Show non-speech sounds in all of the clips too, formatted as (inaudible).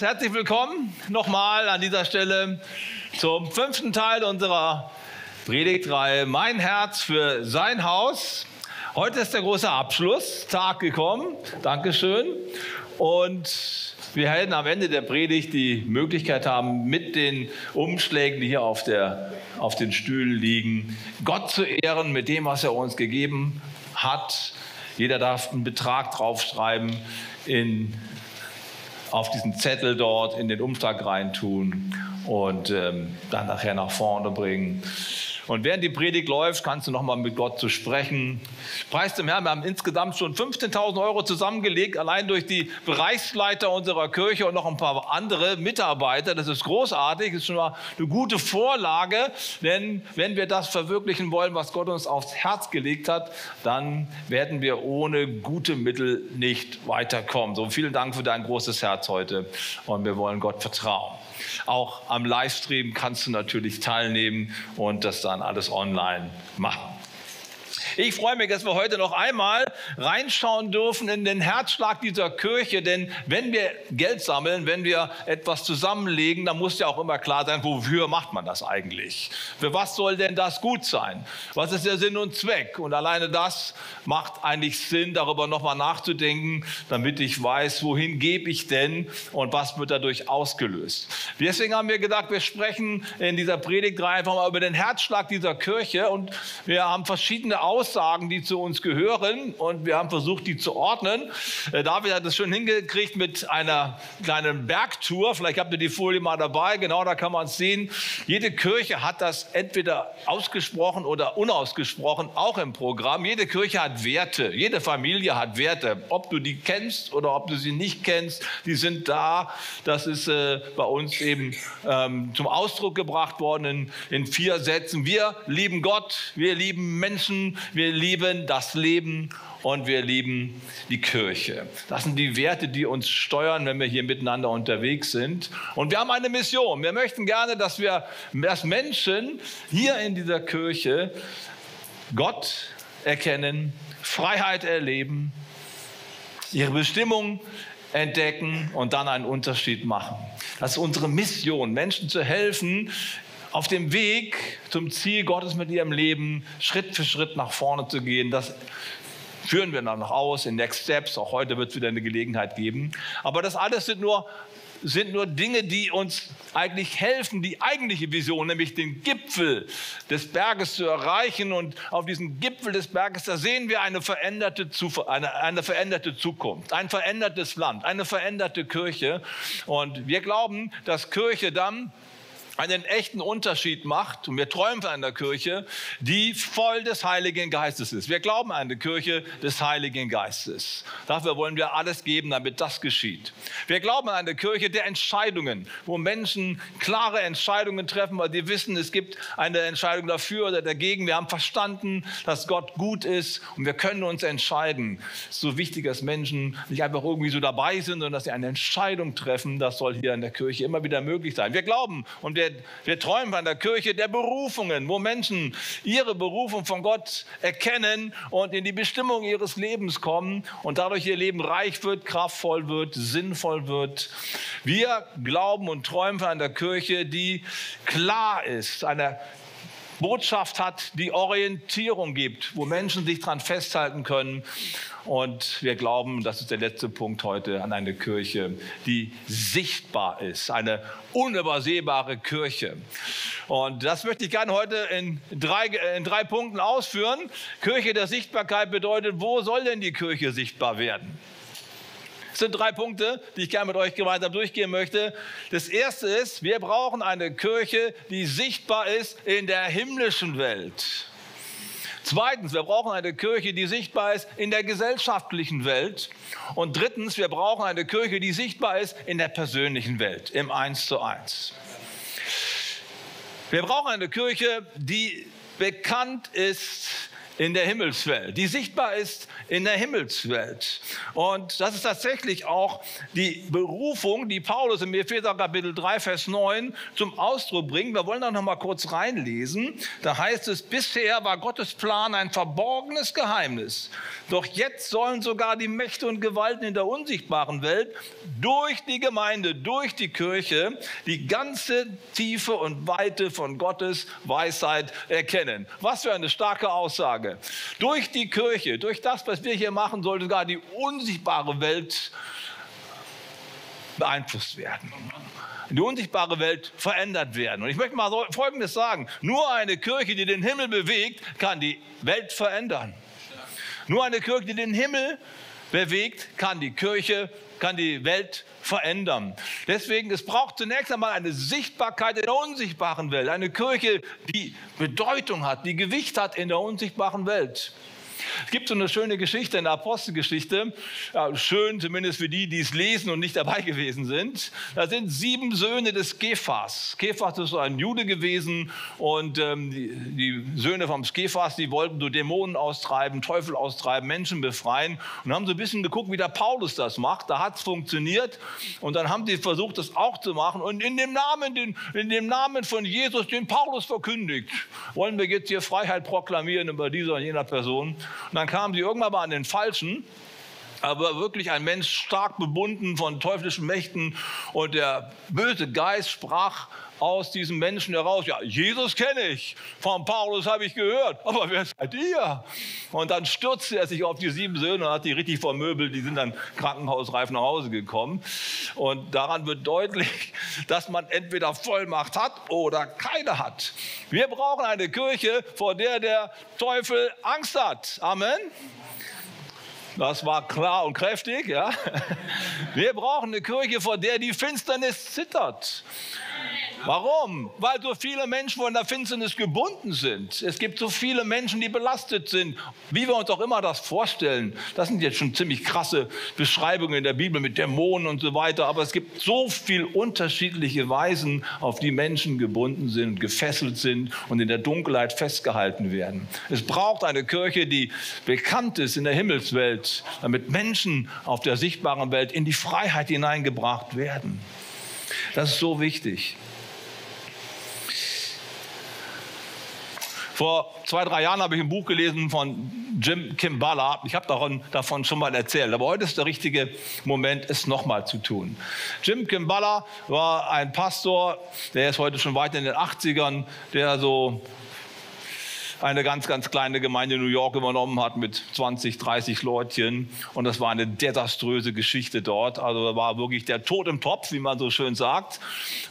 Herzlich willkommen nochmal an dieser Stelle zum fünften Teil unserer Predigtreihe Mein Herz für sein Haus. Heute ist der große Abschlusstag gekommen. Dankeschön. Und wir werden am Ende der Predigt die Möglichkeit haben, mit den Umschlägen, die hier auf, der, auf den Stühlen liegen, Gott zu ehren mit dem, was er uns gegeben hat. Jeder darf einen Betrag draufschreiben in auf diesen Zettel dort in den Umschlag reintun und ähm, dann nachher nach vorne bringen. Und während die Predigt läuft, kannst du nochmal mit Gott zu sprechen. Preis dem Herrn, wir haben insgesamt schon 15.000 Euro zusammengelegt, allein durch die Bereichsleiter unserer Kirche und noch ein paar andere Mitarbeiter. Das ist großartig, das ist schon mal eine gute Vorlage, denn wenn wir das verwirklichen wollen, was Gott uns aufs Herz gelegt hat, dann werden wir ohne gute Mittel nicht weiterkommen. So vielen Dank für dein großes Herz heute und wir wollen Gott vertrauen. Auch am Livestream kannst du natürlich teilnehmen und das dann alles online machen. Ich freue mich, dass wir heute noch einmal reinschauen dürfen in den Herzschlag dieser Kirche, denn wenn wir Geld sammeln, wenn wir etwas zusammenlegen, dann muss ja auch immer klar sein, wofür macht man das eigentlich? Für was soll denn das gut sein? Was ist der Sinn und Zweck? Und alleine das macht eigentlich Sinn, darüber nochmal nachzudenken, damit ich weiß, wohin gebe ich denn und was wird dadurch ausgelöst. Deswegen haben wir gedacht, wir sprechen in dieser Predigt einfach mal über den Herzschlag dieser Kirche und wir haben verschiedene Aussagen Aussagen, die zu uns gehören und wir haben versucht, die zu ordnen. Äh, David hat es schon hingekriegt mit einer kleinen Bergtour. Vielleicht habt ihr die Folie mal dabei. Genau, da kann man es sehen. Jede Kirche hat das entweder ausgesprochen oder unausgesprochen auch im Programm. Jede Kirche hat Werte. Jede Familie hat Werte. Ob du die kennst oder ob du sie nicht kennst, die sind da. Das ist äh, bei uns eben ähm, zum Ausdruck gebracht worden in, in vier Sätzen. Wir lieben Gott, wir lieben Menschen, wir lieben das Leben und wir lieben die Kirche. Das sind die Werte, die uns steuern, wenn wir hier miteinander unterwegs sind. Und wir haben eine Mission. Wir möchten gerne, dass wir als Menschen hier in dieser Kirche Gott erkennen, Freiheit erleben, ihre Bestimmung entdecken und dann einen Unterschied machen. Das ist unsere Mission, Menschen zu helfen, auf dem Weg zum Ziel Gottes mit ihrem Leben Schritt für Schritt nach vorne zu gehen. Das führen wir dann noch aus in Next Steps. Auch heute wird es wieder eine Gelegenheit geben. Aber das alles sind nur, sind nur Dinge, die uns eigentlich helfen, die eigentliche Vision, nämlich den Gipfel des Berges zu erreichen. Und auf diesem Gipfel des Berges, da sehen wir eine veränderte, eine, eine veränderte Zukunft, ein verändertes Land, eine veränderte Kirche. Und wir glauben, dass Kirche dann einen echten Unterschied macht. Und wir träumen von einer Kirche, die voll des Heiligen Geistes ist. Wir glauben an eine Kirche des Heiligen Geistes. Dafür wollen wir alles geben, damit das geschieht. Wir glauben an eine Kirche der Entscheidungen, wo Menschen klare Entscheidungen treffen, weil sie wissen, es gibt eine Entscheidung dafür oder dagegen. Wir haben verstanden, dass Gott gut ist und wir können uns entscheiden. Es ist so wichtig, dass Menschen nicht einfach irgendwie so dabei sind, sondern dass sie eine Entscheidung treffen. Das soll hier in der Kirche immer wieder möglich sein. Wir glauben und wir wir, wir träumen von der Kirche der Berufungen, wo Menschen ihre Berufung von Gott erkennen und in die Bestimmung ihres Lebens kommen und dadurch ihr Leben reich wird, kraftvoll wird, sinnvoll wird. Wir glauben und träumen von einer Kirche, die klar ist, eine Botschaft hat, die Orientierung gibt, wo Menschen sich daran festhalten können. Und wir glauben, das ist der letzte Punkt heute, an eine Kirche, die sichtbar ist, eine unübersehbare Kirche. Und das möchte ich gerne heute in drei, in drei Punkten ausführen. Kirche der Sichtbarkeit bedeutet, wo soll denn die Kirche sichtbar werden? Sind drei Punkte, die ich gerne mit euch gemeinsam durchgehen möchte. Das erste ist, wir brauchen eine Kirche, die sichtbar ist in der himmlischen Welt. Zweitens, wir brauchen eine Kirche, die sichtbar ist in der gesellschaftlichen Welt. Und drittens, wir brauchen eine Kirche, die sichtbar ist in der persönlichen Welt, im Eins zu eins. Wir brauchen eine Kirche, die bekannt ist in der Himmelswelt, die sichtbar ist in der Himmelswelt. Und das ist tatsächlich auch die Berufung, die Paulus im Epheser Kapitel 3, Vers 9 zum Ausdruck bringt. Wir wollen da noch mal kurz reinlesen. Da heißt es, bisher war Gottes Plan ein verborgenes Geheimnis. Doch jetzt sollen sogar die Mächte und Gewalten in der unsichtbaren Welt durch die Gemeinde, durch die Kirche, die ganze Tiefe und Weite von Gottes Weisheit erkennen. Was für eine starke Aussage. Frage. Durch die Kirche, durch das, was wir hier machen, sollte sogar die unsichtbare Welt beeinflusst werden. Die unsichtbare Welt verändert werden. Und ich möchte mal Folgendes sagen. Nur eine Kirche, die den Himmel bewegt, kann die Welt verändern. Nur eine Kirche, die den Himmel bewegt, kann die Kirche, kann die Welt verändern. Deswegen, es braucht zunächst einmal eine Sichtbarkeit in der unsichtbaren Welt. Eine Kirche, die Bedeutung hat, die Gewicht hat in der unsichtbaren Welt. Es gibt so eine schöne Geschichte in der Apostelgeschichte, ja, schön zumindest für die, die es lesen und nicht dabei gewesen sind. Da sind sieben Söhne des Kephas. Kephas ist so ein Jude gewesen und ähm, die, die, Söhne vom Kephas, die wollten so Dämonen austreiben, Teufel austreiben, Menschen befreien und haben so ein bisschen geguckt, wie der Paulus das macht. Da hat es funktioniert und dann haben sie versucht, das auch zu machen und in dem Namen, den, in dem Namen von Jesus, den Paulus verkündigt, wollen wir jetzt hier Freiheit proklamieren über diese und jener Person. Und dann kamen sie irgendwann mal an den Falschen aber wirklich ein Mensch stark bebunden von teuflischen Mächten. Und der böse Geist sprach aus diesem Menschen heraus, ja, Jesus kenne ich, von Paulus habe ich gehört, aber wer seid ihr? Und dann stürzte er sich auf die sieben Söhne und hat die richtig vermöbelt, die sind dann krankenhausreif nach Hause gekommen. Und daran wird deutlich, dass man entweder Vollmacht hat oder keine hat. Wir brauchen eine Kirche, vor der der Teufel Angst hat. Amen. Das war klar und kräftig, ja. Wir brauchen eine Kirche, vor der die Finsternis zittert. Warum? Weil so viele Menschen von der Finsternis gebunden sind. Es gibt so viele Menschen, die belastet sind, wie wir uns auch immer das vorstellen. Das sind jetzt schon ziemlich krasse Beschreibungen in der Bibel mit Dämonen und so weiter. Aber es gibt so viele unterschiedliche Weisen, auf die Menschen gebunden sind, gefesselt sind und in der Dunkelheit festgehalten werden. Es braucht eine Kirche, die bekannt ist in der Himmelswelt, damit Menschen auf der sichtbaren Welt in die Freiheit hineingebracht werden. Das ist so wichtig. Vor zwei, drei Jahren habe ich ein Buch gelesen von Jim Kimballa. Ich habe davon, davon schon mal erzählt. Aber heute ist der richtige Moment, es nochmal zu tun. Jim Kimballa war ein Pastor, der ist heute schon weit in den 80ern, der so eine ganz, ganz kleine Gemeinde in New York übernommen hat mit 20, 30 Leutchen. Und das war eine desaströse Geschichte dort. Also da war wirklich der Tod im Topf, wie man so schön sagt.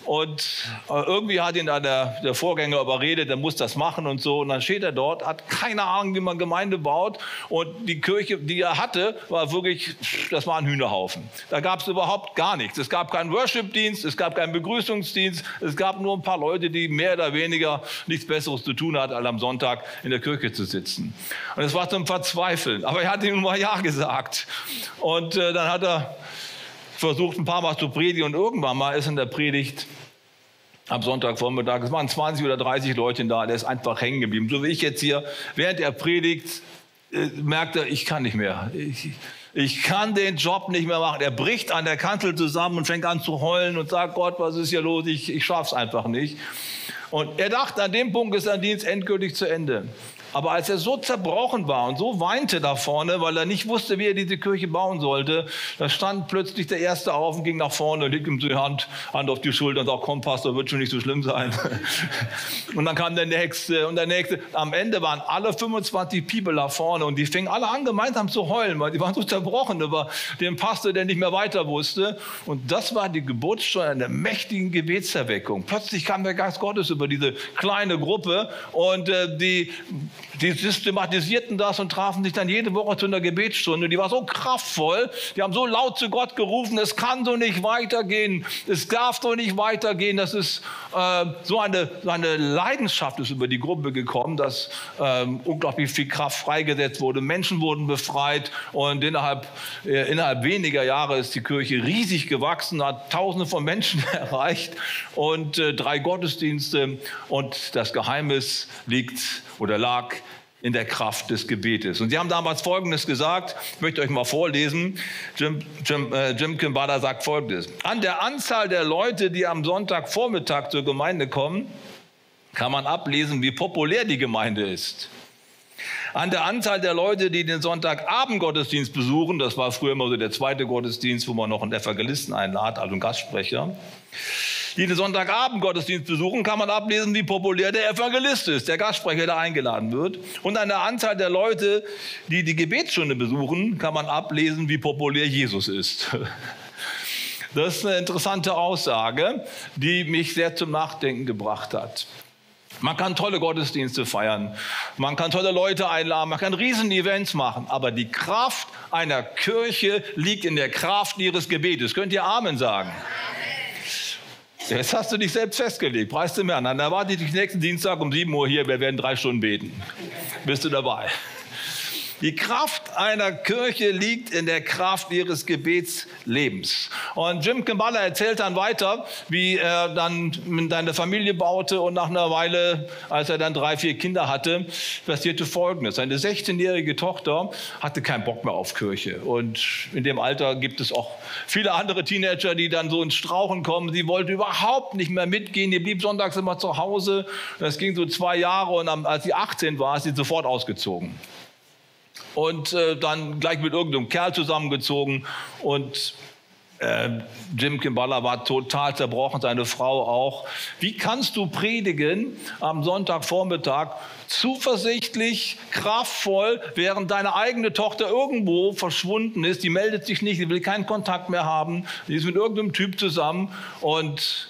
Und äh, irgendwie hat ihn da der, der Vorgänger überredet, der muss das machen und so. Und dann steht er dort, hat keine Ahnung, wie man Gemeinde baut. Und die Kirche, die er hatte, war wirklich, das war ein Hühnerhaufen. Da gab es überhaupt gar nichts. Es gab keinen Worship-Dienst, es gab keinen Begrüßungsdienst, es gab nur ein paar Leute, die mehr oder weniger nichts Besseres zu tun hatten, als am Sonntag Tag in der Kirche zu sitzen. Und es war zum Verzweifeln. Aber er hat ihm mal Ja gesagt. Und äh, dann hat er versucht, ein paar Mal zu predigen. Und irgendwann mal ist in der Predigt am Sonntagvormittag, es waren 20 oder 30 Leute da, der ist einfach hängen geblieben. So wie ich jetzt hier, während er predigt, äh, merkt er, ich kann nicht mehr. Ich, ich kann den Job nicht mehr machen. Er bricht an der Kanzel zusammen und fängt an zu heulen und sagt, Gott, was ist hier los? Ich, ich es einfach nicht. Und er dachte, an dem Punkt ist sein Dienst endgültig zu Ende. Aber als er so zerbrochen war und so weinte da vorne, weil er nicht wusste, wie er diese Kirche bauen sollte, da stand plötzlich der Erste auf und ging nach vorne, und legte ihm die Hand, Hand auf die Schulter und sagte, komm Pastor, wird schon nicht so schlimm sein. (laughs) und dann kam der Nächste und der Nächste. Am Ende waren alle 25 People da vorne und die fingen alle an, gemeinsam zu heulen, weil die waren so zerbrochen über den Pastor, der nicht mehr weiter wusste. Und das war die Geburtsstunde einer mächtigen Gebetserweckung. Plötzlich kam der Geist Gottes über diese kleine Gruppe und äh, die die systematisierten das und trafen sich dann jede Woche zu einer Gebetsstunde. Die war so kraftvoll, die haben so laut zu Gott gerufen, es kann so nicht weitergehen, es darf so nicht weitergehen. Das ist äh, so, eine, so eine Leidenschaft ist über die Gruppe gekommen, dass äh, unglaublich viel Kraft freigesetzt wurde. Menschen wurden befreit und innerhalb, äh, innerhalb weniger Jahre ist die Kirche riesig gewachsen, hat Tausende von Menschen (laughs) erreicht und äh, drei Gottesdienste und das Geheimnis liegt oder lag in der Kraft des Gebetes. Und sie haben damals Folgendes gesagt, ich möchte euch mal vorlesen. Jim, Jim, äh, Jim Kimbada sagt Folgendes. An der Anzahl der Leute, die am Sonntagvormittag zur Gemeinde kommen, kann man ablesen, wie populär die Gemeinde ist. An der Anzahl der Leute, die den Sonntagabend-Gottesdienst besuchen, das war früher immer so der zweite Gottesdienst, wo man noch einen Evangelisten einlad, also einen Gastsprecher, die den Sonntagabend-Gottesdienst besuchen, kann man ablesen, wie populär der Evangelist ist, der Gastsprecher, der eingeladen wird. Und an der Anzahl der Leute, die die Gebetsstunde besuchen, kann man ablesen, wie populär Jesus ist. (laughs) Das ist eine interessante Aussage, die mich sehr zum Nachdenken gebracht hat. Man kann tolle Gottesdienste feiern, man kann tolle Leute einladen, man kann Riesen-Events machen, aber die Kraft einer Kirche liegt in der Kraft ihres Gebetes. Könnt ihr Amen sagen? Jetzt hast du dich selbst festgelegt, preist du mir an. Dann erwarte ich dich nächsten Dienstag um 7 Uhr hier, wir werden drei Stunden beten. Bist du dabei? Die Kraft einer Kirche liegt in der Kraft ihres Gebetslebens. Und Jim Kimballa erzählt dann weiter, wie er dann seine Familie baute und nach einer Weile, als er dann drei, vier Kinder hatte, passierte Folgendes. Seine 16-jährige Tochter hatte keinen Bock mehr auf Kirche. Und in dem Alter gibt es auch viele andere Teenager, die dann so ins Strauchen kommen. Sie wollte überhaupt nicht mehr mitgehen. Die blieb sonntags immer zu Hause. Das ging so zwei Jahre und als sie 18 war, ist sie sofort ausgezogen und äh, dann gleich mit irgendeinem Kerl zusammengezogen und äh, Jim Kimballa war total zerbrochen, seine Frau auch. Wie kannst du predigen am Sonntagvormittag zuversichtlich, kraftvoll, während deine eigene Tochter irgendwo verschwunden ist? Die meldet sich nicht, die will keinen Kontakt mehr haben, die ist mit irgendeinem Typ zusammen und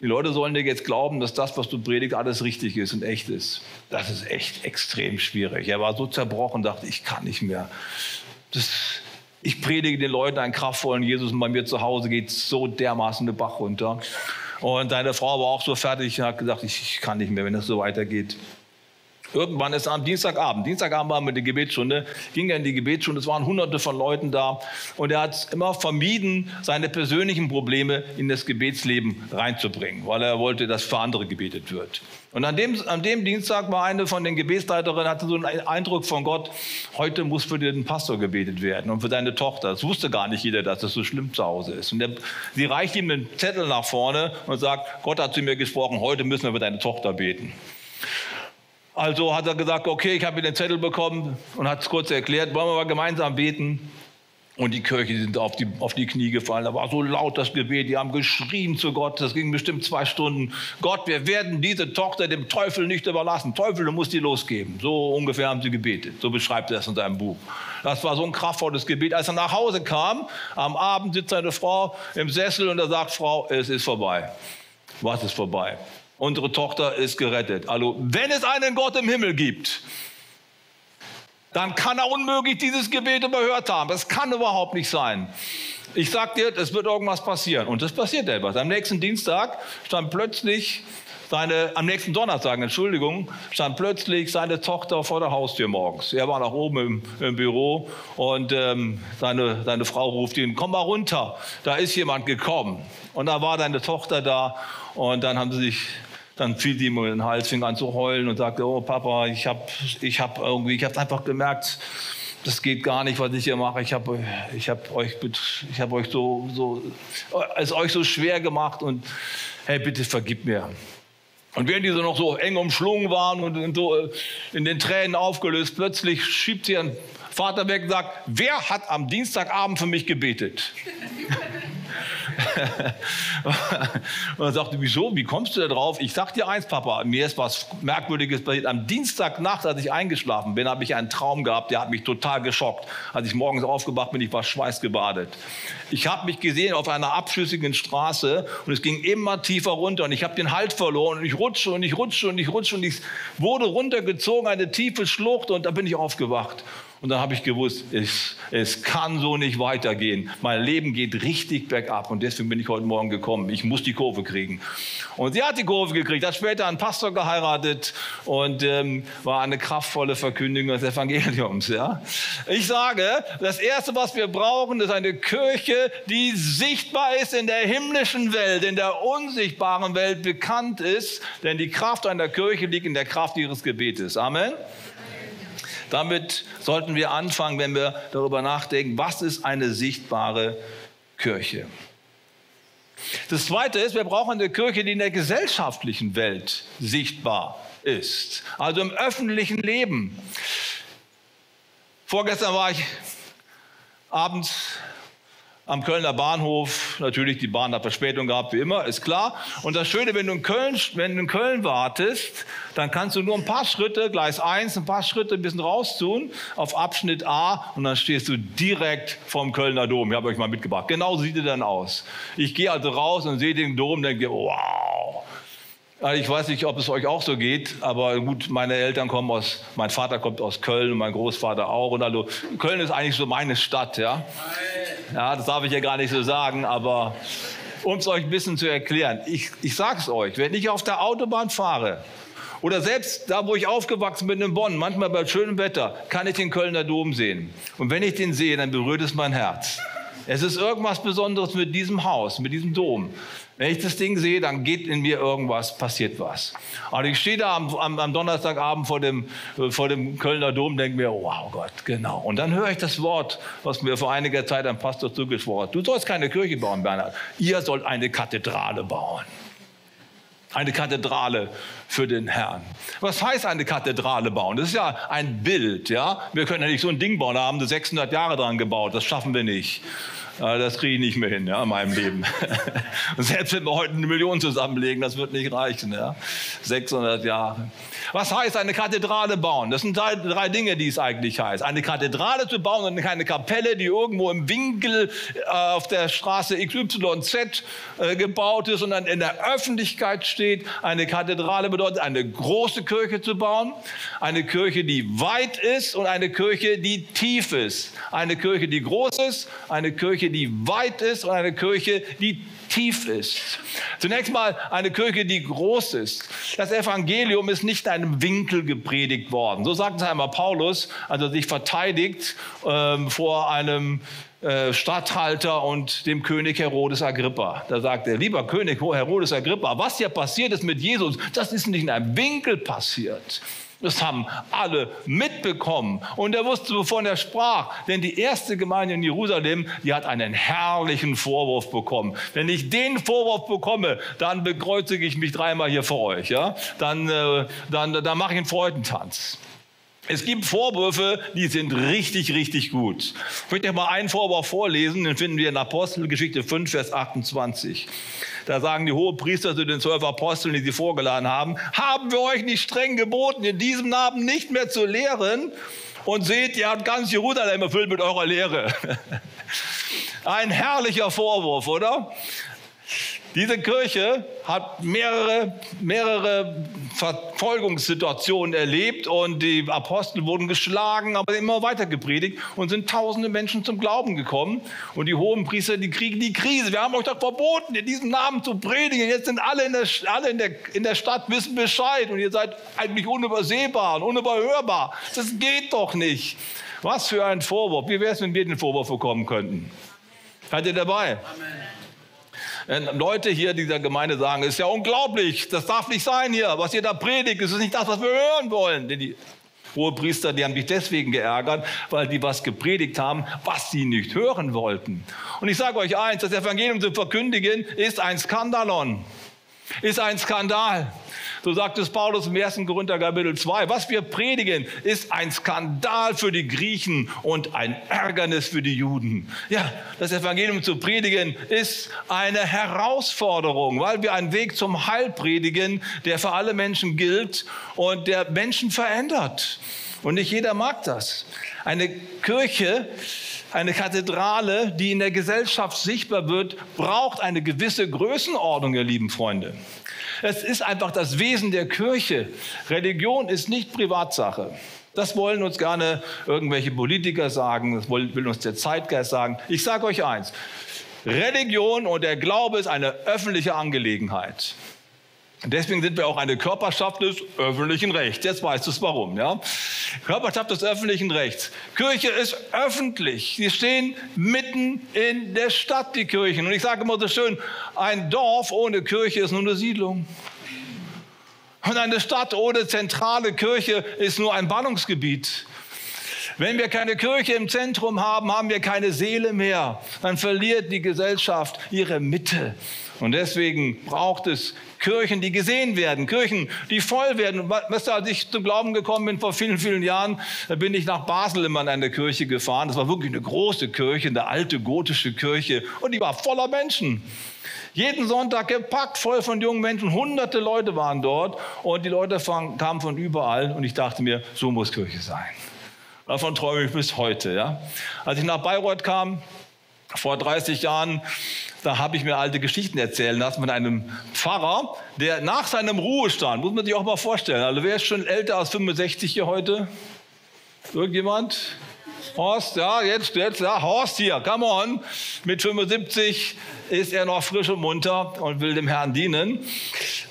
die Leute sollen dir jetzt glauben, dass das, was du predigst, alles richtig ist und echt ist. Das ist echt extrem schwierig. Er war so zerbrochen, dachte, ich kann nicht mehr. Das, ich predige den Leuten einen kraftvollen Jesus und bei mir zu Hause geht so dermaßen den Bach runter. Und deine Frau war auch so fertig und hat gesagt, ich, ich kann nicht mehr, wenn das so weitergeht. Irgendwann ist am Dienstagabend, Dienstagabend war mit der Gebetsstunde, ging er in die Gebetsstunde, es waren hunderte von Leuten da und er hat immer vermieden, seine persönlichen Probleme in das Gebetsleben reinzubringen, weil er wollte, dass für andere gebetet wird. Und an dem, an dem Dienstag war eine von den Gebetsleiterinnen, hatte so einen Eindruck von Gott, heute muss für den Pastor gebetet werden und für deine Tochter. Das wusste gar nicht jeder, dass das so schlimm zu Hause ist. Und der, sie reicht ihm einen Zettel nach vorne und sagt, Gott hat zu mir gesprochen, heute müssen wir für deine Tochter beten. Also hat er gesagt, okay, ich habe den Zettel bekommen und hat es kurz erklärt, wollen wir mal gemeinsam beten. Und die Kirche sind auf die, auf die Knie gefallen. Da war so laut das Gebet. Die haben geschrien zu Gott. Das ging bestimmt zwei Stunden. Gott, wir werden diese Tochter dem Teufel nicht überlassen. Teufel, du musst die losgeben. So ungefähr haben sie gebetet. So beschreibt er es in seinem Buch. Das war so ein kraftvolles Gebet. Als er nach Hause kam, am Abend sitzt seine Frau im Sessel und er sagt, Frau, es ist vorbei. Was ist vorbei? Unsere Tochter ist gerettet. Also, wenn es einen Gott im Himmel gibt, dann kann er unmöglich dieses Gebet überhört haben. Das kann überhaupt nicht sein. Ich sag dir, es wird irgendwas passieren. Und es passiert etwas. Am nächsten Dienstag stand plötzlich seine, am nächsten Donnerstag, Entschuldigung, stand plötzlich seine Tochter vor der Haustür morgens. Er war nach oben im, im Büro und ähm, seine, seine Frau ruft ihn, komm mal runter, da ist jemand gekommen. Und da war deine Tochter da und dann haben sie sich dann fiel sie ihm in den Hals, fing an zu heulen und sagte, oh Papa, ich habe ich hab irgendwie, ich habe einfach gemerkt, das geht gar nicht, was ich hier mache. Ich habe ich hab euch, ich hab euch so, so, es euch so schwer gemacht und hey, bitte vergib mir. Und während die so noch so eng umschlungen waren und so äh, in den Tränen aufgelöst, plötzlich schiebt sie ihren Vater weg und sagt, wer hat am Dienstagabend für mich gebetet? Und dann sagte, wieso, wie kommst du da drauf? Ich sag dir eins, Papa, mir ist was Merkwürdiges passiert. Am Dienstagnacht, als ich eingeschlafen bin, habe ich einen Traum gehabt, der hat mich total geschockt. Als ich morgens aufgewacht bin, ich war schweißgebadet. Ich habe mich gesehen auf einer abschüssigen Straße und es ging immer tiefer runter und ich habe den Halt verloren und ich rutsche und ich rutsche und ich rutsche und ich wurde runtergezogen, eine tiefe Schlucht und da bin ich aufgewacht. Und dann habe ich gewusst, es, es kann so nicht weitergehen. Mein Leben geht richtig bergab und deswegen bin ich heute Morgen gekommen. Ich muss die Kurve kriegen. Und sie hat die Kurve gekriegt, hat später einen Pastor geheiratet und ähm, war eine kraftvolle Verkündigung des Evangeliums. Ja? Ich sage, das Erste, was wir brauchen, ist eine Kirche, die sichtbar ist in der himmlischen Welt, in der unsichtbaren Welt bekannt ist. Denn die Kraft einer Kirche liegt in der Kraft ihres Gebetes. Amen. Damit sollten wir anfangen, wenn wir darüber nachdenken, was ist eine sichtbare Kirche. Das Zweite ist, wir brauchen eine Kirche, die in der gesellschaftlichen Welt sichtbar ist, also im öffentlichen Leben. Vorgestern war ich abends am Kölner Bahnhof. Natürlich, die Bahn hat Verspätung gehabt, wie immer, ist klar. Und das Schöne, wenn du in Köln, wenn du in Köln wartest, dann kannst du nur ein paar Schritte, Gleis 1, ein paar Schritte ein bisschen raus tun auf Abschnitt A und dann stehst du direkt vom Kölner Dom. Ich habe euch mal mitgebracht. Genau sieht er dann aus. Ich gehe also raus und sehe den Dom denke, wow, ich weiß nicht, ob es euch auch so geht, aber gut, meine Eltern kommen aus, mein Vater kommt aus Köln, mein Großvater auch. Und also Köln ist eigentlich so meine Stadt, ja. Ja, das darf ich ja gar nicht so sagen, aber um es euch ein bisschen zu erklären, ich, ich sage es euch, wenn ich auf der Autobahn fahre oder selbst da, wo ich aufgewachsen bin in Bonn, manchmal bei schönem Wetter, kann ich den Kölner Dom sehen. Und wenn ich den sehe, dann berührt es mein Herz. Es ist irgendwas Besonderes mit diesem Haus, mit diesem Dom. Wenn ich das Ding sehe, dann geht in mir irgendwas, passiert was. Und ich stehe da am, am, am Donnerstagabend vor dem, äh, vor dem Kölner Dom denke mir, wow Gott, genau. Und dann höre ich das Wort, was mir vor einiger Zeit ein Pastor zugesprochen hat. Du sollst keine Kirche bauen, Bernhard. Ihr sollt eine Kathedrale bauen. Eine Kathedrale für den Herrn. Was heißt eine Kathedrale bauen? Das ist ja ein Bild, ja. Wir können ja nicht so ein Ding bauen, da haben wir 600 Jahre dran gebaut, das schaffen wir nicht. Das kriege ich nicht mehr hin ja, in meinem Leben. (laughs) Und selbst wenn wir heute eine Million zusammenlegen, das wird nicht reichen. Ja. 600 Jahre. Was heißt eine Kathedrale bauen? Das sind drei, drei, Dinge, die es eigentlich heißt. Eine Kathedrale zu bauen und keine Kapelle, die irgendwo im Winkel äh, auf der Straße XYZ äh, gebaut ist und dann in der Öffentlichkeit steht. Eine Kathedrale bedeutet, eine große Kirche zu bauen. Eine Kirche, die weit ist und eine Kirche, die tief ist. Eine Kirche, die groß ist, eine Kirche, Kirche, die weit ist und eine Kirche, die tief ist. Zunächst mal eine Kirche, die groß ist. Das Evangelium ist nicht in einem Winkel gepredigt worden. So sagt es einmal Paulus, als er sich verteidigt ähm, vor einem äh, Statthalter und dem König Herodes Agrippa. Da sagt er, lieber König Herodes Agrippa, was hier passiert ist mit Jesus, das ist nicht in einem Winkel passiert. Das haben alle mitbekommen. Und er wusste, wovon er sprach. Denn die erste Gemeinde in Jerusalem, die hat einen herrlichen Vorwurf bekommen. Wenn ich den Vorwurf bekomme, dann bekreuzige ich mich dreimal hier vor euch. Ja? Dann, äh, dann, dann mache ich einen Freudentanz. Es gibt Vorwürfe, die sind richtig, richtig gut. Ich möchte mal einen Vorwurf vorlesen, den finden wir in Apostelgeschichte 5, Vers 28. Da sagen die Hohepriester zu den zwölf Aposteln, die sie vorgeladen haben, haben wir euch nicht streng geboten, in diesem Namen nicht mehr zu lehren? Und seht, ihr habt ganz Jerusalem erfüllt mit eurer Lehre. (laughs) Ein herrlicher Vorwurf, oder? Diese Kirche hat mehrere, mehrere Verfolgungssituationen erlebt und die Apostel wurden geschlagen, aber immer weiter gepredigt und sind tausende Menschen zum Glauben gekommen. Und die hohen Priester, die kriegen die Krise. Wir haben euch doch verboten, in diesem Namen zu predigen. Jetzt sind alle in der, alle in der, in der Stadt wissen Bescheid und ihr seid eigentlich unübersehbar und unüberhörbar. Das geht doch nicht. Was für ein Vorwurf. Wie wäre es, wenn wir den Vorwurf bekommen könnten? Seid ihr dabei? Amen. Leute hier dieser Gemeinde sagen, ist ja unglaublich, das darf nicht sein hier, was ihr da predigt, ist nicht das, was wir hören wollen. Denn die Hohepriester, die haben sich deswegen geärgert, weil die was gepredigt haben, was sie nicht hören wollten. Und ich sage euch eins, das Evangelium zu verkündigen ist ein Skandalon, ist ein Skandal. So sagt es Paulus im 1. Korinther Kapitel 2. Was wir predigen, ist ein Skandal für die Griechen und ein Ärgernis für die Juden. Ja, das Evangelium zu predigen ist eine Herausforderung, weil wir einen Weg zum Heil predigen, der für alle Menschen gilt und der Menschen verändert. Und nicht jeder mag das. Eine Kirche, eine Kathedrale, die in der Gesellschaft sichtbar wird, braucht eine gewisse Größenordnung, ihr lieben Freunde. Es ist einfach das Wesen der Kirche. Religion ist nicht Privatsache. Das wollen uns gerne irgendwelche Politiker sagen, das will uns der Zeitgeist sagen. Ich sage euch eins, Religion und der Glaube ist eine öffentliche Angelegenheit. Deswegen sind wir auch eine Körperschaft des öffentlichen Rechts. Jetzt weißt du es warum. Ja? Körperschaft des öffentlichen Rechts. Kirche ist öffentlich. Sie stehen mitten in der Stadt, die Kirchen. Und ich sage immer so schön, ein Dorf ohne Kirche ist nur eine Siedlung. Und eine Stadt ohne zentrale Kirche ist nur ein Ballungsgebiet. Wenn wir keine Kirche im Zentrum haben, haben wir keine Seele mehr. Dann verliert die Gesellschaft ihre Mitte. Und deswegen braucht es Kirchen, die gesehen werden, Kirchen, die voll werden. Weißt du, als ich zum Glauben gekommen bin vor vielen, vielen Jahren, da bin ich nach Basel immer in eine Kirche gefahren. Das war wirklich eine große Kirche, eine alte gotische Kirche und die war voller Menschen. Jeden Sonntag gepackt, voll von jungen Menschen. Hunderte Leute waren dort und die Leute kamen von überall und ich dachte mir, so muss Kirche sein. Davon träume ich bis heute. Ja. Als ich nach Bayreuth kam, vor 30 Jahren, da habe ich mir alte Geschichten erzählen lassen von einem Pfarrer, der nach seinem Ruhestand, muss man sich auch mal vorstellen, also wer ist schon älter als 65 hier heute? Irgendjemand? Horst, ja, jetzt, jetzt, ja, Horst hier, come on. Mit 75 ist er noch frisch und munter und will dem Herrn dienen.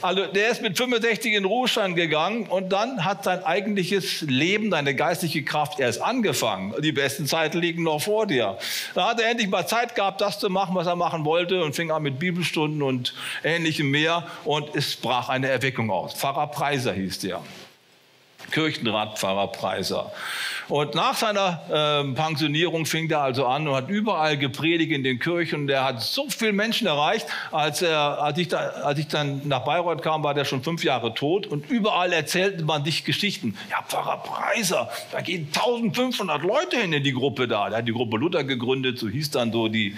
Also der ist mit 65 in Ruhestand gegangen und dann hat sein eigentliches Leben, seine geistliche Kraft erst angefangen. Die besten Zeiten liegen noch vor dir. Da hat er endlich mal Zeit gehabt, das zu machen, was er machen wollte und fing an mit Bibelstunden und ähnlichem mehr und es brach eine Erweckung aus. Pfarrer Preiser hieß der. Kirchenrat Pfarrer Preiser. Und nach seiner äh, Pensionierung fing er also an und hat überall gepredigt in den Kirchen. Und er hat so viele Menschen erreicht. Als, er, als, ich da, als ich dann nach Bayreuth kam, war der schon fünf Jahre tot. Und überall erzählte man dich Geschichten. Ja, Pfarrer Preiser, da gehen 1500 Leute hin in die Gruppe da. Der hat die Gruppe Luther gegründet, so hieß dann so die,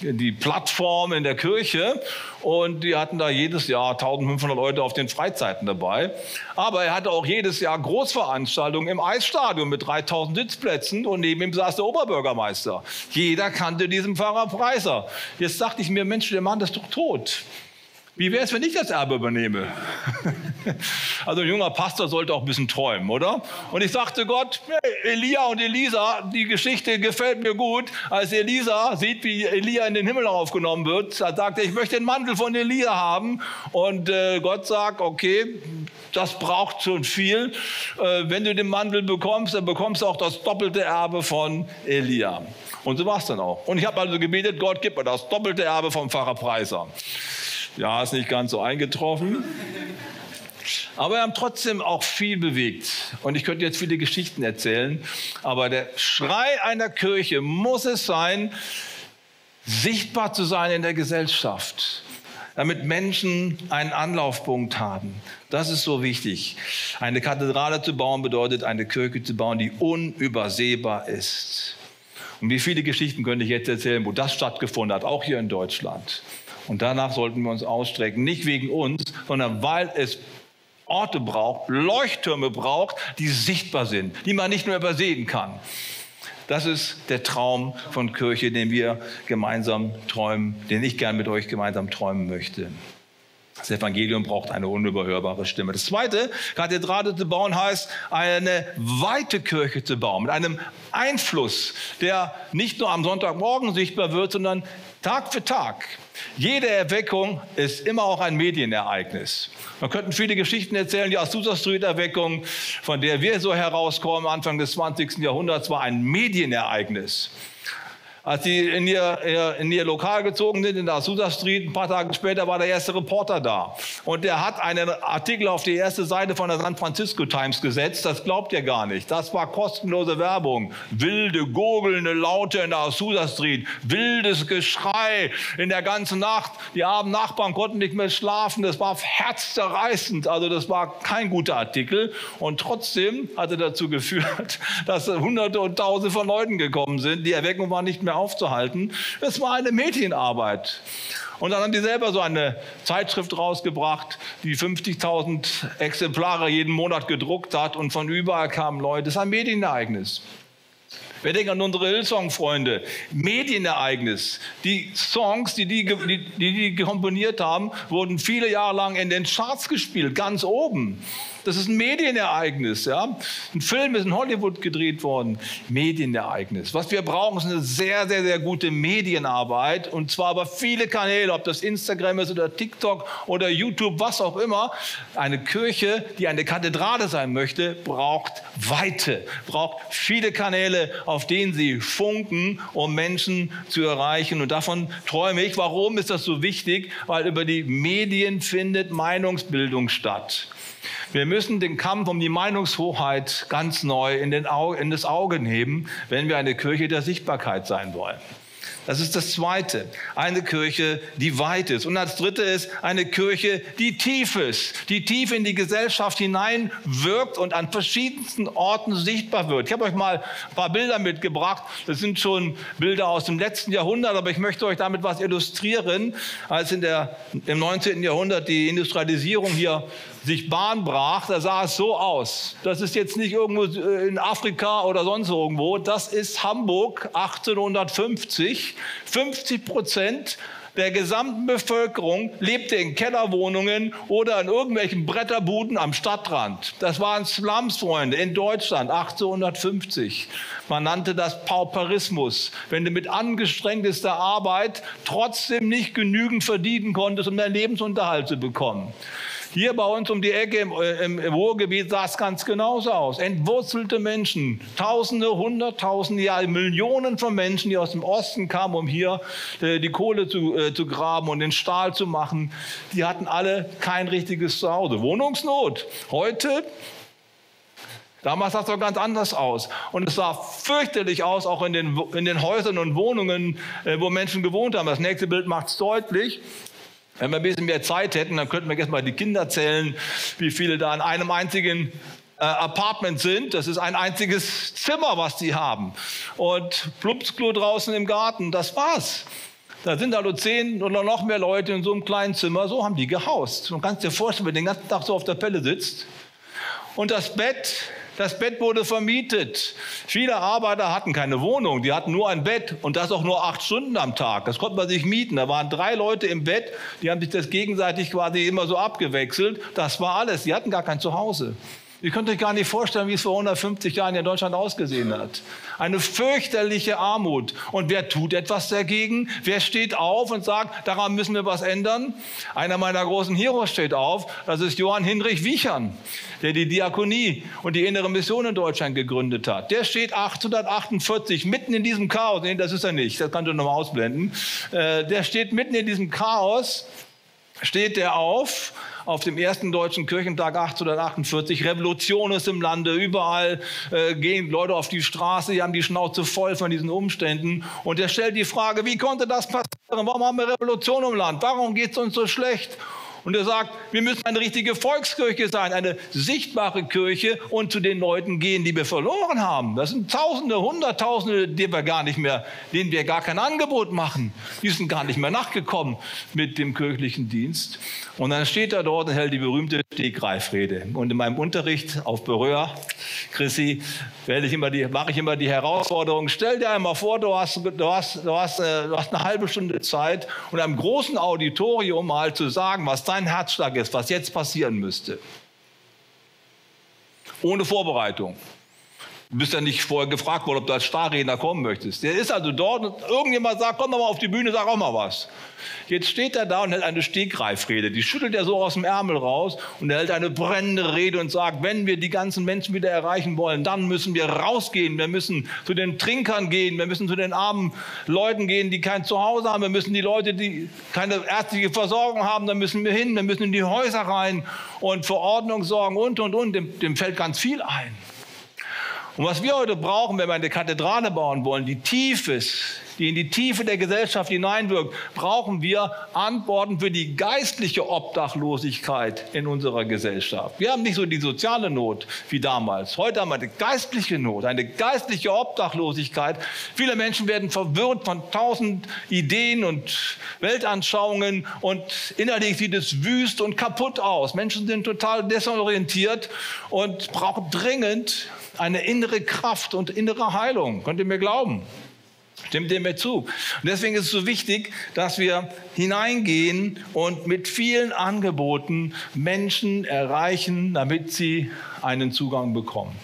die Plattform in der Kirche. Und die hatten da jedes Jahr 1500 Leute auf den Freizeiten dabei. Aber er hatte auch jedes Jahr Großveranstaltungen im Eisstadion mit 3000 Sitzplätzen und neben ihm saß der Oberbürgermeister. Jeder kannte diesen Pfarrer Preiser. Jetzt dachte ich mir, Mensch, der Mann ist doch tot. Wie wäre es, wenn ich das Erbe übernehme? (laughs) also ein junger Pastor sollte auch ein bisschen träumen, oder? Und ich sagte Gott, hey, Elia und Elisa, die Geschichte gefällt mir gut. Als Elisa sieht, wie Elia in den Himmel aufgenommen wird, da sagt er, ich möchte den Mantel von Elia haben. Und äh, Gott sagt, okay, das braucht schon viel. Äh, wenn du den Mantel bekommst, dann bekommst du auch das doppelte Erbe von Elia. Und so war es dann auch. Und ich habe also gebetet, Gott, gib mir das doppelte Erbe vom Pfarrer Preiser. Ja, ist nicht ganz so eingetroffen. Aber wir haben trotzdem auch viel bewegt. Und ich könnte jetzt viele Geschichten erzählen. Aber der Schrei einer Kirche muss es sein, sichtbar zu sein in der Gesellschaft, damit Menschen einen Anlaufpunkt haben. Das ist so wichtig. Eine Kathedrale zu bauen bedeutet, eine Kirche zu bauen, die unübersehbar ist. Und wie viele Geschichten könnte ich jetzt erzählen, wo das stattgefunden hat, auch hier in Deutschland. Und danach sollten wir uns ausstrecken, nicht wegen uns, sondern weil es Orte braucht, Leuchttürme braucht, die sichtbar sind, die man nicht nur übersehen kann. Das ist der Traum von Kirche, den wir gemeinsam träumen, den ich gern mit euch gemeinsam träumen möchte. Das Evangelium braucht eine unüberhörbare Stimme. Das zweite, Kathedrale zu bauen, heißt, eine weite Kirche zu bauen, mit einem Einfluss, der nicht nur am Sonntagmorgen sichtbar wird, sondern Tag für Tag. Jede Erweckung ist immer auch ein Medienereignis. Man könnte viele Geschichten erzählen. Die Azusa Street Erweckung, von der wir so herauskommen, Anfang des 20. Jahrhunderts, war ein Medienereignis. Als sie in ihr, in ihr Lokal gezogen sind, in der Azusa Street, ein paar Tage später war der erste Reporter da. Und der hat einen Artikel auf die erste Seite von der San Francisco Times gesetzt. Das glaubt ihr gar nicht. Das war kostenlose Werbung. Wilde, gurgelnde Laute in der Azusa Street. Wildes Geschrei in der ganzen Nacht. Die armen Nachbarn konnten nicht mehr schlafen. Das war herzzerreißend. Also das war kein guter Artikel. Und trotzdem hat er dazu geführt, (laughs) dass Hunderte und Tausende von Leuten gekommen sind. Die Erweckung war nicht mehr aufzuhalten. Es war eine Medienarbeit. Und dann haben die selber so eine Zeitschrift rausgebracht, die 50.000 Exemplare jeden Monat gedruckt hat und von überall kamen Leute. Das ist ein Medienereignis. Wir denken an unsere Hillsong-Freunde. Medienereignis. Die Songs, die die, die die, die komponiert haben, wurden viele Jahre lang in den Charts gespielt, ganz oben. Das ist ein Medienereignis. Ja? Ein Film ist in Hollywood gedreht worden. Medienereignis. Was wir brauchen, ist eine sehr, sehr, sehr gute Medienarbeit. Und zwar über viele Kanäle, ob das Instagram ist oder TikTok oder YouTube, was auch immer. Eine Kirche, die eine Kathedrale sein möchte, braucht Weite, braucht viele Kanäle, auf denen sie funken, um Menschen zu erreichen. Und davon träume ich. Warum ist das so wichtig? Weil über die Medien findet Meinungsbildung statt. Wir müssen den Kampf um die Meinungshoheit ganz neu in, Au in das Auge nehmen, wenn wir eine Kirche der Sichtbarkeit sein wollen. Das ist das Zweite. Eine Kirche, die weit ist. Und als Dritte ist eine Kirche, die tief ist, die tief in die Gesellschaft hineinwirkt und an verschiedensten Orten sichtbar wird. Ich habe euch mal ein paar Bilder mitgebracht. Das sind schon Bilder aus dem letzten Jahrhundert, aber ich möchte euch damit was illustrieren. Als in der, im 19. Jahrhundert die Industrialisierung hier sich Bahn brach, da sah es so aus. Das ist jetzt nicht irgendwo in Afrika oder sonst irgendwo. Das ist Hamburg 1850. 50 Prozent der gesamten Bevölkerung lebte in Kellerwohnungen oder in irgendwelchen Bretterbuden am Stadtrand. Das waren Slums, Freunde, in Deutschland 1850. Man nannte das Pauperismus. Wenn du mit angestrengtester Arbeit trotzdem nicht genügend verdienen konntest, um deinen Lebensunterhalt zu bekommen. Hier bei uns um die Ecke im, äh, im, Ruhrgebiet sah es ganz genauso aus. Entwurzelte Menschen, Tausende, Hunderttausende, ja Millionen von Menschen, die aus dem Osten kamen, um hier äh, die Kohle zu, äh, zu graben und den Stahl zu machen. Die hatten alle kein richtiges Zuhause. Wohnungsnot. Heute Damals sah es doch ganz anders aus. Und es sah fürchterlich aus, auch in den, in den Häusern und Wohnungen, wo Menschen gewohnt haben. Das nächste Bild macht es deutlich. Wenn wir ein bisschen mehr Zeit hätten, dann könnten wir jetzt mal die Kinder zählen, wie viele da in einem einzigen äh, Apartment sind. Das ist ein einziges Zimmer, was sie haben. Und Plumpsklo draußen im Garten, das war's. Da sind also zehn oder noch mehr Leute in so einem kleinen Zimmer. So haben die gehaust. Du kannst dir vorstellen, wenn du den ganzen Tag so auf der Pelle sitzt. Und das Bett das Bett wurde vermietet. Viele Arbeiter hatten keine Wohnung, die hatten nur ein Bett und das auch nur acht Stunden am Tag. Das konnte man sich mieten. Da waren drei Leute im Bett, die haben sich das gegenseitig quasi immer so abgewechselt. Das war alles. Die hatten gar kein Zuhause. Ihr könnt euch gar nicht vorstellen, wie es vor 150 Jahren in Deutschland ausgesehen hat. Eine fürchterliche Armut. Und wer tut etwas dagegen? Wer steht auf und sagt, daran müssen wir was ändern? Einer meiner großen Heroes steht auf. Das ist Johann Hinrich Wiechern, der die Diakonie und die innere Mission in Deutschland gegründet hat. Der steht 1848 mitten in diesem Chaos. Nee, das ist er nicht. Das kannst du nochmal ausblenden. Äh, der steht mitten in diesem Chaos, steht der auf auf dem ersten deutschen Kirchentag 1848. Revolution ist im Lande, überall äh, gehen Leute auf die Straße, die haben die Schnauze voll von diesen Umständen. Und er stellt die Frage, wie konnte das passieren? Warum haben wir Revolution im Land? Warum geht es uns so schlecht? Und er sagt, wir müssen eine richtige Volkskirche sein, eine sichtbare Kirche und zu den Leuten gehen, die wir verloren haben. Das sind Tausende, Hunderttausende, die wir gar nicht mehr, denen wir gar kein Angebot machen. Die sind gar nicht mehr nachgekommen mit dem kirchlichen Dienst. Und dann steht er dort und hält die berühmte Stegreifrede. Und in meinem Unterricht auf Berühr, Chrissy, ich die, mache ich immer die Herausforderung, stell dir einmal vor, du hast, du, hast, du, hast, äh, du hast eine halbe Stunde Zeit und einem großen Auditorium mal zu sagen, was dein Herzschlag ist, was jetzt passieren müsste. Ohne Vorbereitung. Du bist ja nicht vorher gefragt worden, ob du als Starredner kommen möchtest. Der ist also dort und irgendjemand sagt, komm doch mal auf die Bühne, sag auch mal was. Jetzt steht er da und hält eine Stegreifrede. Die schüttelt er so aus dem Ärmel raus und er hält eine brennende Rede und sagt, wenn wir die ganzen Menschen wieder erreichen wollen, dann müssen wir rausgehen. Wir müssen zu den Trinkern gehen. Wir müssen zu den armen Leuten gehen, die kein Zuhause haben. Wir müssen die Leute, die keine ärztliche Versorgung haben, da müssen wir hin. Wir müssen in die Häuser rein und für Ordnung sorgen und, und, und. Dem, dem fällt ganz viel ein. Und was wir heute brauchen, wenn wir eine Kathedrale bauen wollen, die tief ist, die in die Tiefe der Gesellschaft hineinwirkt, brauchen wir Antworten für die geistliche Obdachlosigkeit in unserer Gesellschaft. Wir haben nicht so die soziale Not wie damals. Heute haben wir eine geistliche Not, eine geistliche Obdachlosigkeit. Viele Menschen werden verwirrt von tausend Ideen und Weltanschauungen und innerlich sieht es wüst und kaputt aus. Menschen sind total desorientiert und brauchen dringend eine innere Kraft und innere Heilung. Könnt ihr mir glauben? Stimmt ihr mir zu? Und deswegen ist es so wichtig, dass wir hineingehen und mit vielen Angeboten Menschen erreichen, damit sie einen Zugang bekommen.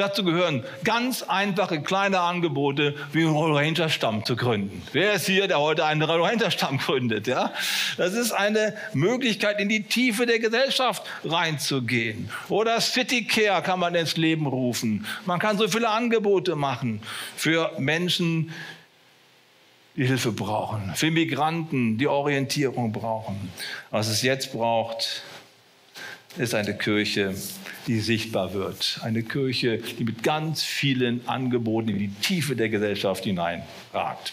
Dazu gehören ganz einfache kleine Angebote, wie einen Ranger Stamm zu gründen. Wer ist hier, der heute einen Ranger Stamm gründet? Ja? Das ist eine Möglichkeit, in die Tiefe der Gesellschaft reinzugehen. Oder City Care kann man ins Leben rufen. Man kann so viele Angebote machen für Menschen, die Hilfe brauchen, für Migranten, die Orientierung brauchen. Was es jetzt braucht, ist eine Kirche, die sichtbar wird. Eine Kirche, die mit ganz vielen Angeboten in die Tiefe der Gesellschaft hineinragt.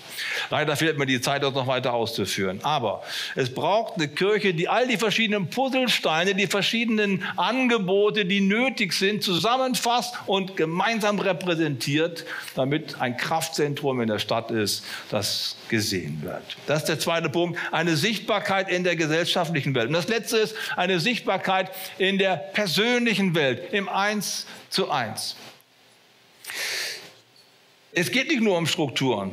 Leider fehlt mir die Zeit, das noch weiter auszuführen. Aber es braucht eine Kirche, die all die verschiedenen Puzzlesteine, die verschiedenen Angebote, die nötig sind, zusammenfasst und gemeinsam repräsentiert, damit ein Kraftzentrum in der Stadt ist, das gesehen wird. Das ist der zweite Punkt. Eine Sichtbarkeit in der gesellschaftlichen Welt. Und das letzte ist eine Sichtbarkeit in der persönlichen Welt, im Eins zu Eins. Es geht nicht nur um Strukturen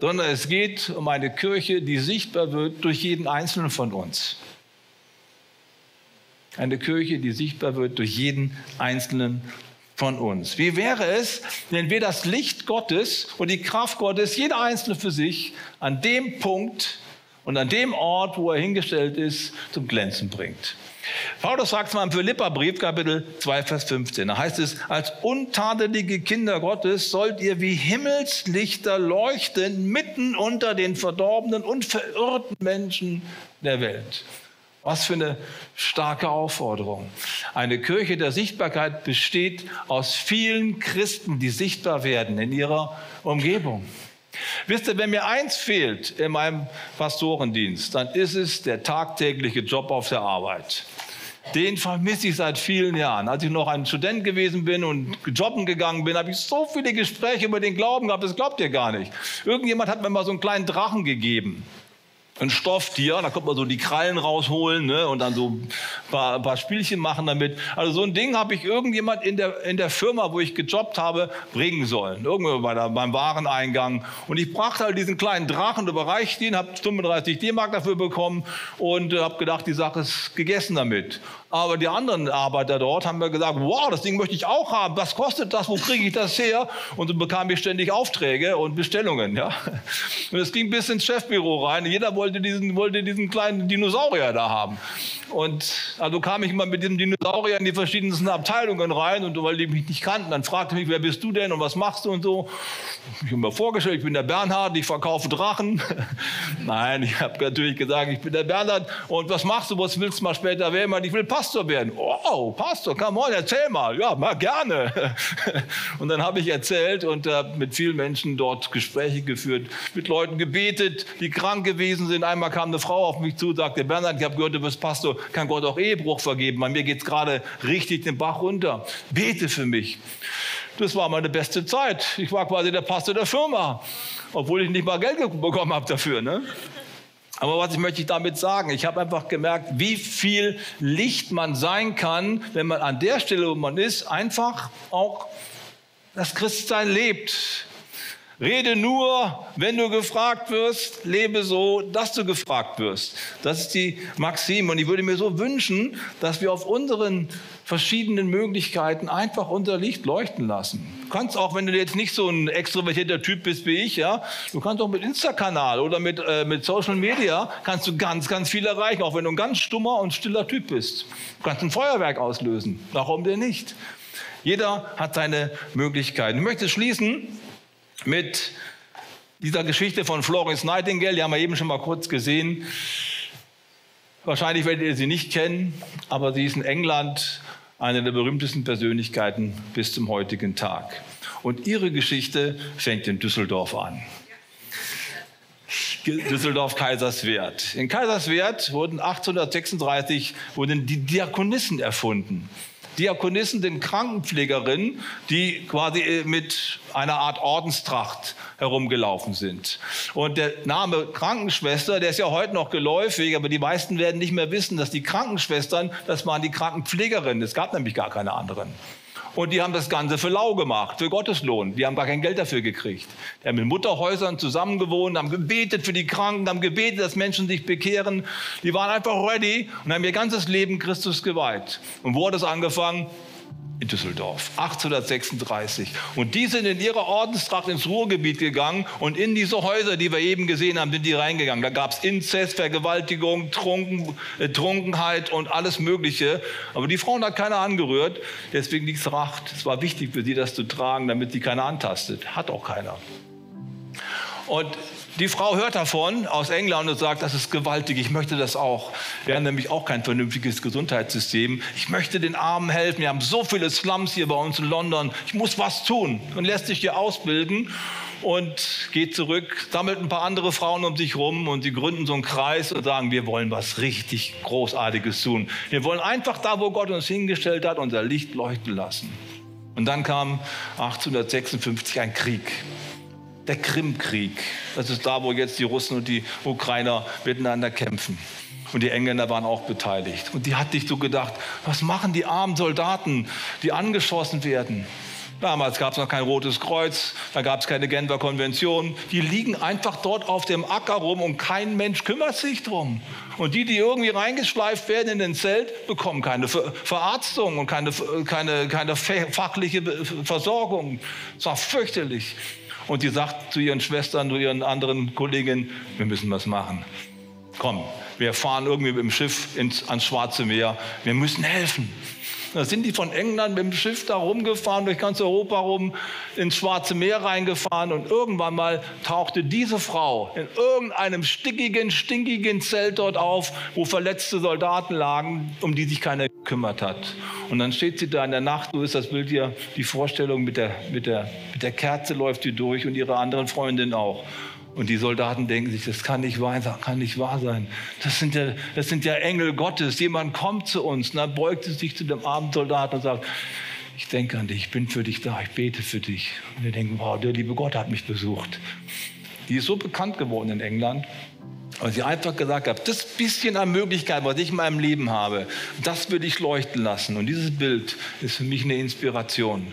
sondern es geht um eine Kirche, die sichtbar wird durch jeden Einzelnen von uns. Eine Kirche, die sichtbar wird durch jeden Einzelnen von uns. Wie wäre es, wenn wir das Licht Gottes und die Kraft Gottes, jeder Einzelne für sich, an dem Punkt und an dem Ort, wo er hingestellt ist, zum Glänzen bringt? Paulus sagt es mal im Philipperbrief, Kapitel 2, Vers 15. Da heißt es, als untadelige Kinder Gottes sollt ihr wie Himmelslichter leuchten mitten unter den verdorbenen und verirrten Menschen der Welt. Was für eine starke Aufforderung. Eine Kirche der Sichtbarkeit besteht aus vielen Christen, die sichtbar werden in ihrer Umgebung. Wisst ihr, wenn mir eins fehlt in meinem Pastorendienst, dann ist es der tagtägliche Job auf der Arbeit. Den vermisse ich seit vielen Jahren. Als ich noch ein Student gewesen bin und jobben gegangen bin, habe ich so viele Gespräche über den Glauben gehabt, das glaubt ihr gar nicht. Irgendjemand hat mir mal so einen kleinen Drachen gegeben ein Stofftier, da kommt man so die Krallen rausholen ne, und dann so ein paar, ein paar Spielchen machen damit. Also so ein Ding habe ich irgendjemand in der, in der Firma, wo ich gejobbt habe, bringen sollen. Irgendwo bei der, beim Wareneingang. Und ich brachte halt diesen kleinen Drachen, überreichte ihn, habe 35 D-Mark dafür bekommen und äh, habe gedacht, die Sache ist gegessen damit. Aber die anderen Arbeiter dort haben mir gesagt, wow, das Ding möchte ich auch haben. Was kostet das? Wo kriege ich das her? Und so bekam ich ständig Aufträge und Bestellungen. Ja? Und es ging bis ins Chefbüro rein. Jeder wollte diesen, wollte diesen kleinen Dinosaurier da haben. Und also kam ich immer mit diesem Dinosaurier in die verschiedensten Abteilungen rein und weil die mich nicht kannten, dann fragte mich, wer bist du denn und was machst du und so. Ich habe mir vorgestellt, ich bin der Bernhard, ich verkaufe Drachen. (laughs) Nein, ich habe natürlich gesagt, ich bin der Bernhard und was machst du, was willst du mal später werden? Ich will Pastor werden. Oh, Pastor, come on, erzähl mal. Ja, mal gerne. (laughs) Und dann habe ich erzählt und äh, mit vielen Menschen dort Gespräche geführt, mit Leuten gebetet, die krank gewesen sind. Einmal kam eine Frau auf mich zu, sagte, Bernhard, ich habe gehört, du bist Pastor kann Gott auch Ehebruch vergeben. Bei mir geht es gerade richtig den Bach runter. Bete für mich. Das war meine beste Zeit. Ich war quasi der Pastor der Firma, obwohl ich nicht mal Geld bekommen habe dafür. Ne? Aber was ich möchte ich damit sagen? Ich habe einfach gemerkt, wie viel Licht man sein kann, wenn man an der Stelle, wo man ist, einfach auch das Christsein lebt. Rede nur, wenn du gefragt wirst, lebe so, dass du gefragt wirst. Das ist die Maxime. Und ich würde mir so wünschen, dass wir auf unseren verschiedenen Möglichkeiten einfach unser Licht leuchten lassen. Du kannst auch, wenn du jetzt nicht so ein extrovertierter Typ bist wie ich, ja, du kannst auch mit Insta-Kanal oder mit, äh, mit Social Media kannst du ganz, ganz viel erreichen, auch wenn du ein ganz stummer und stiller Typ bist. Du kannst ein Feuerwerk auslösen. Warum denn nicht? Jeder hat seine Möglichkeiten. Ich möchte schließen mit dieser Geschichte von Florence Nightingale, die haben wir eben schon mal kurz gesehen. Wahrscheinlich werdet ihr sie nicht kennen, aber sie ist in England eine der berühmtesten Persönlichkeiten bis zum heutigen Tag. Und ihre Geschichte fängt in Düsseldorf an. Düsseldorf Kaiserswerth. In Kaiserswerth wurden 1836 wurden die Diakonissen erfunden. Diakonissen sind Krankenpflegerinnen, die quasi äh, mit einer Art Ordenstracht herumgelaufen sind. Und der Name Krankenschwester, der ist ja heute noch geläufig, aber die meisten werden nicht mehr wissen, dass die Krankenschwestern, das waren die Krankenpflegerinnen. Es gab nämlich gar keine anderen. Und die haben das Ganze für lau gemacht, für Gotteslohn. Die haben gar kein Geld dafür gekriegt. Die haben in Mutterhäusern zusammengewohnt, haben gebetet für die Kranken, haben gebetet, dass Menschen sich bekehren. Die waren einfach ready und haben ihr ganzes Leben Christus geweiht. Und wo hat es angefangen? In Düsseldorf, 1836. Und die sind in ihrer Ordenstracht ins Ruhrgebiet gegangen und in diese Häuser, die wir eben gesehen haben, sind die reingegangen. Da gab es Inzest, Vergewaltigung, Trunken, äh, Trunkenheit und alles Mögliche. Aber die Frauen hat keiner angerührt, deswegen liegt es Racht. Es war wichtig für sie, das zu tragen, damit sie keiner antastet. Hat auch keiner. Und Die Frau hört davon aus England und sagt, das ist gewaltig, ich möchte das auch. Wir haben nämlich auch kein vernünftiges Gesundheitssystem. Ich möchte den Armen helfen. Wir haben so viele Slums hier bei uns in London. Ich muss was tun. Und lässt sich hier ausbilden und geht zurück, sammelt ein paar andere Frauen um sich rum und sie gründen so einen Kreis und sagen, wir wollen was richtig Großartiges tun. Wir wollen einfach da, wo Gott uns hingestellt hat, unser Licht leuchten lassen. Und dann kam 1856 ein Krieg. Der Krimkrieg. Das ist da, wo jetzt die Russen und die Ukrainer miteinander kämpfen. Und die Engländer waren auch beteiligt. Und die hat sich so gedacht, was machen die armen Soldaten, die angeschossen werden? Damals gab es noch kein Rotes Kreuz, da gab es keine Genfer Konvention. Die liegen einfach dort auf dem Acker rum und kein Mensch kümmert sich drum. Und die, die irgendwie reingeschleift werden in den Zelt, bekommen keine Verarztung und keine, keine, keine fachliche Versorgung. Das war fürchterlich. Und die sagt zu ihren Schwestern, zu ihren anderen Kolleginnen, wir müssen was machen. Komm, wir fahren irgendwie mit dem Schiff ins, ans Schwarze Meer. Wir müssen helfen. Da sind die von England mit dem Schiff da rumgefahren, durch ganz Europa rum, ins Schwarze Meer reingefahren und irgendwann mal tauchte diese Frau in irgendeinem stickigen, stinkigen Zelt dort auf, wo verletzte Soldaten lagen, um die sich keiner gekümmert hat. Und dann steht sie da in der Nacht, so ist das Bild hier, die Vorstellung mit der, mit der, mit der Kerze läuft sie durch und ihre anderen Freundinnen auch. Und die Soldaten denken sich, das kann nicht wahr sein, kann nicht wahr sein. Das sind ja, das sind ja Engel Gottes. Jemand kommt zu uns. Und dann beugt sie sich zu dem armen Soldaten und sagt, ich denke an dich, ich bin für dich da, ich bete für dich. Und wir denken, wow, der liebe Gott hat mich besucht. Die ist so bekannt geworden in England, weil sie einfach gesagt hat, das bisschen an Möglichkeit, was ich in meinem Leben habe, das würde ich leuchten lassen. Und dieses Bild ist für mich eine Inspiration.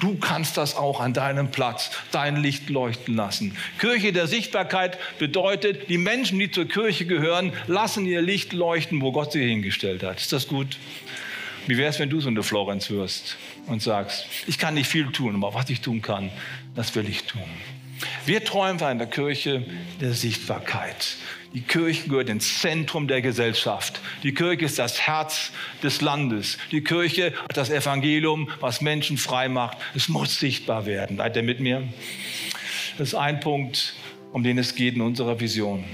Du kannst das auch an deinem Platz, dein Licht leuchten lassen. Kirche der Sichtbarkeit bedeutet, die Menschen, die zur Kirche gehören, lassen ihr Licht leuchten, wo Gott sie hingestellt hat. Ist das gut? Wie wäre es, wenn du so eine Florenz wirst und sagst, ich kann nicht viel tun, aber was ich tun kann, das will ich tun. Wir träumen von einer Kirche der Sichtbarkeit. Die Kirche gehört ins Zentrum der Gesellschaft. Die Kirche ist das Herz des Landes. Die Kirche hat das Evangelium, was Menschen frei macht. Es muss sichtbar werden. Seid ihr mit mir? Das ist ein Punkt, um den es geht in unserer Vision.